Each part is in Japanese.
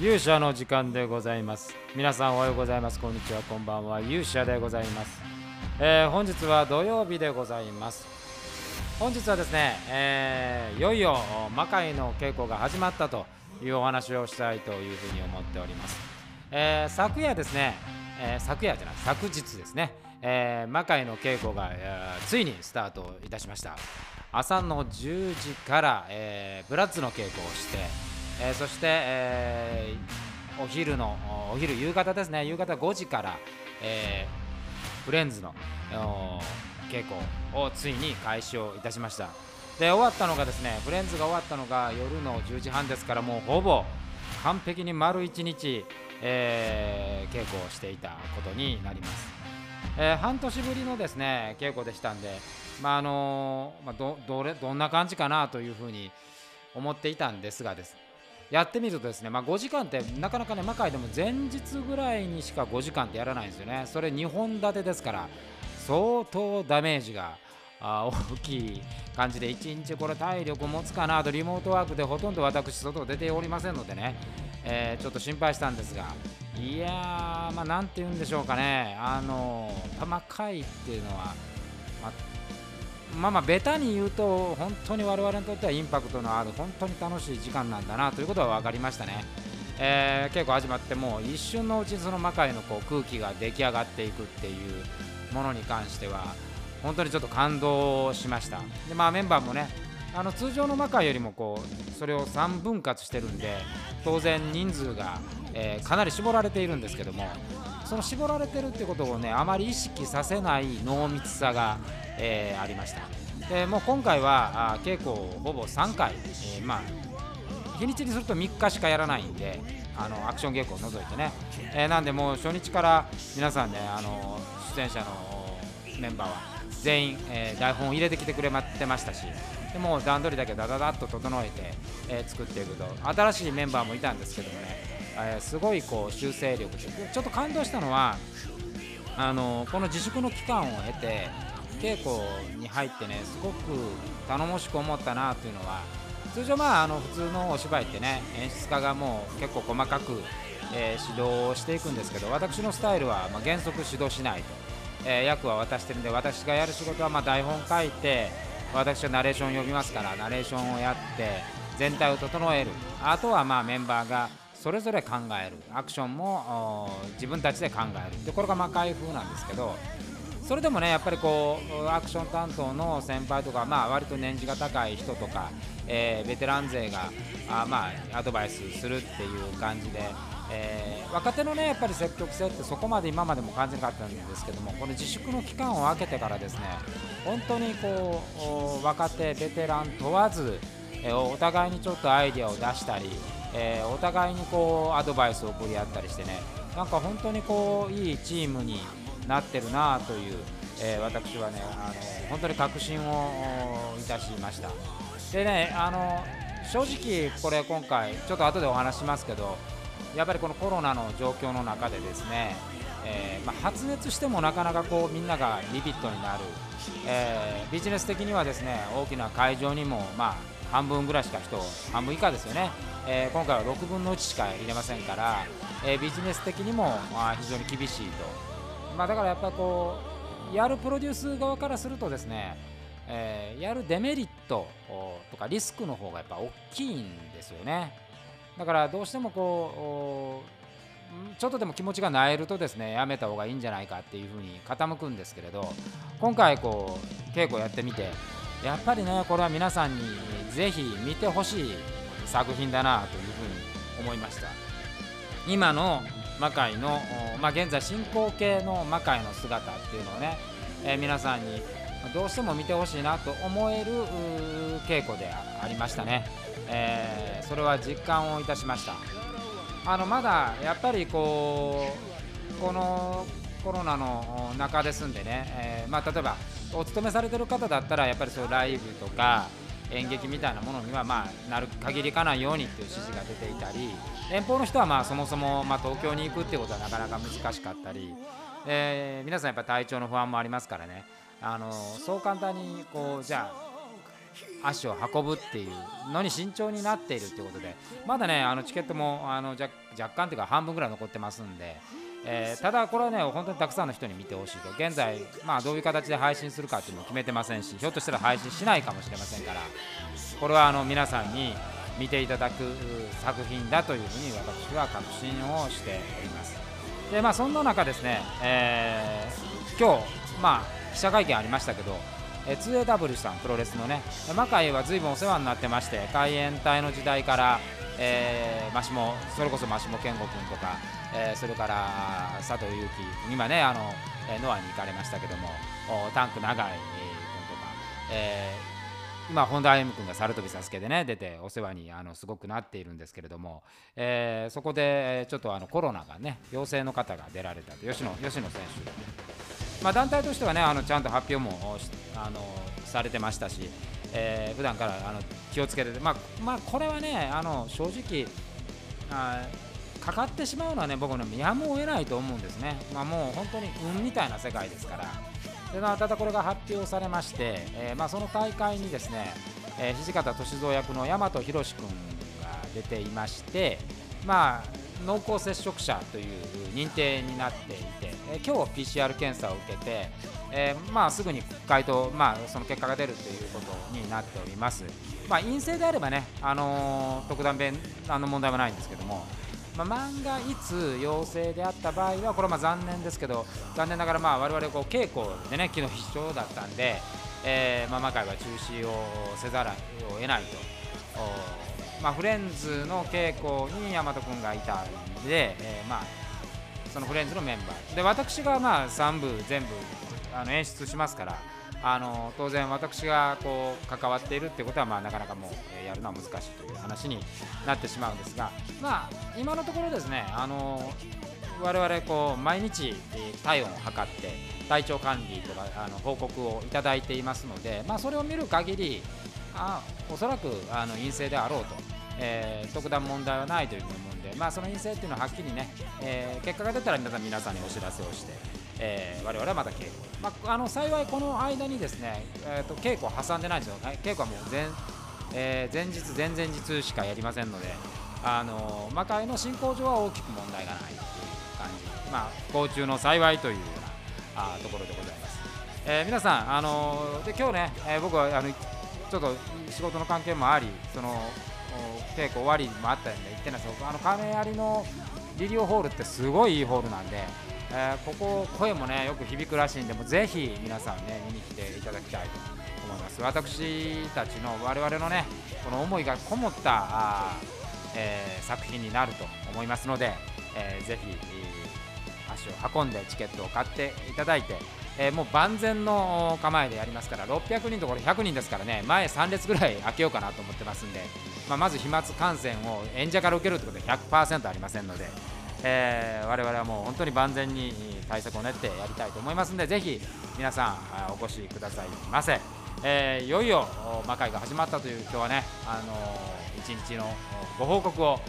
勇者の時間でございます。皆さんおはようございます。こんにちは。こんばんは。勇者でございます、えー本日は土曜日でございます。本日はですね、えーいよいよ魔界の稽古が始まったというお話をしたいというふうに思っております、えー昨夜ですね、えー昨夜じゃない昨日ですね、えー魔界の稽古が、えーついにスタートいたしました。朝の10時から、えーブラッツの稽古をして、えーそして、えーお昼のお昼夕方ですね。夕方5時から、えーフレンズの稽古をついに開始をいたしました。で終わったのがですねフレンズが終わったのが夜の10時半ですからもうほぼ完璧に丸1日、えー稽古をしていたことになります。えー半年ぶりのですね稽古でしたんで、まああのまあ、どどれどんな感じかなというふうに思っていたんですがです。やってみるとですね、まあ、5時間ってなかなかね魔界でも前日ぐらいにしか5時間ってやらないんですよね。それ2本立てですから相当ダメージが大きい感じで1日これ体力持つかなとリモートワークでほとんど私外出ておりませんのでね、えーちょっと心配したんですがいやーまあなんて言うんでしょうかね。あの玉回っていうのは、まあまあまあベタに言うと本当に我々にとってはインパクトのある本当に楽しい時間なんだなということは分かりましたね、えー、稽古始まっても一瞬のうちにその魔界のこう空気が出来上がっていくっていうものに関しては本当にちょっと感動しました。でまあメンバーもねあの通常の魔界よりもこうそれを3分割してるんで当然人数が、えーかなり絞られているんですけどもその絞られてるってことをねあまり意識させない濃密さが、えーありました。でもう今回は稽古をほぼ3回、えーまあ日にちにすると3日しかやらないんであのアクション稽古を除いてね、えーなんでもう初日から皆さんねあの出演者のメンバーは全員、えー台本を入れてきてくれてましたしでも段取りだけダダダッと整えて、えー作っていくと新しいメンバーもいたんですけどもね、えーすごいこう修正力でちょっと感動したのはあのこの自粛の期間を経て稽古に入ってねすごく頼もしく思ったなというのは通常まああの普通のお芝居ってね演出家がもう結構細かく、えー指導をしていくんですけど私のスタイルはまあ原則指導しないと、えー役は渡してるんで私がやる仕事はま台本書いて私はナレーションを読みますからナレーションをやって全体を整える。あとはまあメンバーがそれぞれ考える。アクションも自分たちで考える。でこれが魔界風なんですけどそれでもねやっぱりこうアクション担当の先輩とか、まあ、割と年次が高い人とか、えーベテラン勢があまあアドバイスするっていう感じで、えー若手のねやっぱり積極性ってそこまで今までも感じなかったんですけどもこの自粛の期間を空けてからですね本当にこう若手ベテラン問わず、えお互いにちょっとアイデアを出したり、えーお互いにこうアドバイスを送り合ったりしてね。なんか本当にこういいチームになってるなという、えー私はねあの本当に確信をいたしました。でねあの正直これ今回ちょっと後でお話しますけどやっぱりこのコロナの状況の中でですね、えーまあ、発熱してもなかなかこうみんながリビットになる、えービジネス的にはですね大きな会場にもまあ半分ぐらいしか人半分以下ですよね、えー今回は6分の1しか入れませんから、えービジネス的にもまあ非常に厳しいと、まあ、だからやっぱこうやるプロデュース側からするとですね、えーやるデメリットとかリスクの方がやっぱ大きいんですよね。だからどうしてもこうちょっとでも気持ちがなえるとですねやめた方がいいんじゃないかっていうふうに傾くんですけれど今回こう稽古やってみてやっぱりねこれは皆さんにぜひ見てほしい作品だなというふうに思いました。今の魔界の、まあ、現在進行形の魔界の姿っていうのをね、えー皆さんにどうしても見てほしいなと思える稽古でありましたね、えーそれは実感をいたしました。あのまだやっぱりこうこのコロナの中ですんでね、えーまあ、例えばお勤めされてる方だったらやっぱりそうライブとか演劇みたいなものにはまあなる限りかないようにっていう指示が出ていたり遠方の人はまあそもそもま東京に行くっていうことはなかなか難しかったり、えー皆さんやっぱ体調の不安もありますからね。あのそう簡単にこうじゃあ足を運ぶっていうのに慎重になっているということでまだねあのチケットもあの若干というか半分ぐらい残ってますんで、えー、ただこれはね本当にたくさんの人に見てほしいと現在、まあ、どういう形で配信するかっていうのも決めてませんしひょっとしたら配信しないかもしれませんからこれはあの皆さんに見ていただく作品だというふうに私は確信をしております。でまあそんな中ですね、えー、今日まあ記者会見ありましたけどえ 2AW さんプロレスのね魔界は随分お世話になってまして海援隊の時代から、えー、マシモそれこそマシモ健吾君とか、えー、それから佐藤悠基今ねあの、えノアに行かれましたけどもタンク長井君とか、えー、今本田歩夢君が猿飛びサスケでね出てお世話にあのすごくなっているんですけれども、えー、そこでちょっとあのコロナがね陽性の方が出られたと吉野吉野選手。まあ、団体としてはねあのちゃんと発表もあのされてましたし、えー、普段からあの気をつけてまあ、まあ、これはねあの正直あかかってしまうのはね僕のやむを得ないと思うんですね、まあ、もう本当に運みたいな世界ですから。で、まあ、ただこれが発表されまして、えー、まあ、その大会にですね、えー、土方歳三役の大和宏君が出ていましてまあ濃厚接触者という認定になっていて、え、今日 PCR 検査を受けて、えー、まあ、すぐに回答、まあ、その結果が出るということになっております。まあ、陰性であればね、あのー、特段弁あの問題はないんですけども、まあ、万が一陽性であった場合は、これはま残念ですけど、残念ながらまあ我々こう稽古でね、昨日必勝だったんで、えー、まあ、魔界は中止をせざるを得ないと。まあ、フレンズの稽古に大和君がいたんで、え、まあ、そのフレンズのメンバー。で私がまあ3部全部あの演出しますからあの当然私がこう関わっているってことはまあなかなかもう、やるのは難しいという話になってしまうんですが、まあ、今のところですねあの我々こう毎日体温を測って体調管理とかあの報告をいただいていますので、まあ、それを見る限りあおそらくあの陰性であろうと、えー、特段問題はないというふうに思うんで、まあ、その陰性っていうのははっきりね、えー、結果が出たら皆さん皆さんにお知らせをして、えー、我々はまた稽古、まあ、あの幸いこの間にですね、えーと、稽古を挟んでないんですよ、ね稽古はもう前,、えー、前日、前々日しかやりませんので、あの魔界の進行上は大きく問題がないという感じ、まあ、不幸中の幸いというようなあところでございます。えー、皆さん、あのー、で今日ね、えー、僕はあのちょっと仕事の関係もありその稽古終わりにもあったんで行ってないです。あの亀有のリリオホールってすごいいいホールなんで、えー、ここ声もねよく響くらしいんでもうぜひ皆さんね見に来ていただきたいと思います。私たちの我々のねこの思いがこもったあ、えー、作品になると思いますので、えー、ぜひ、足を運んでチケットを買っていただいてえー、もう万全の構えでやりますから600人ところ100人ですからね前3列ぐらい開けようかなと思ってますんで、まあ、まず飛沫感染を演者から受けるということで100%ありませんので、えー、我々はもう本当に万全に対策を練ってやりたいと思いますのでぜひ皆さんお越しくださいませ、えー、いよいよ魔界が始まったという今日はね、あのー、一日のご報告を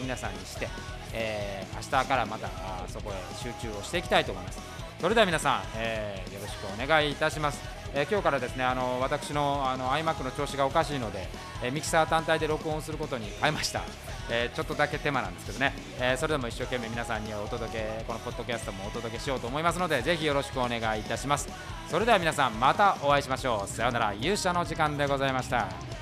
皆さんにして、えー、明日からまたそこへ集中をしていきたいと思います。それでは皆さん、えー、よろしくお願いいたします、えー、今日からですねあの私のあの iMac の調子がおかしいので、えー、ミキサー単体で録音することに変えました、えちょっとだけ手間なんですけどね、えそれでも一生懸命皆さんにお届けこのポッドキャストもお届けしようと思いますのでぜひよろしくお願いいたします。それでは皆さんまたお会いしましょう。さようなら。勇者の時間でございました。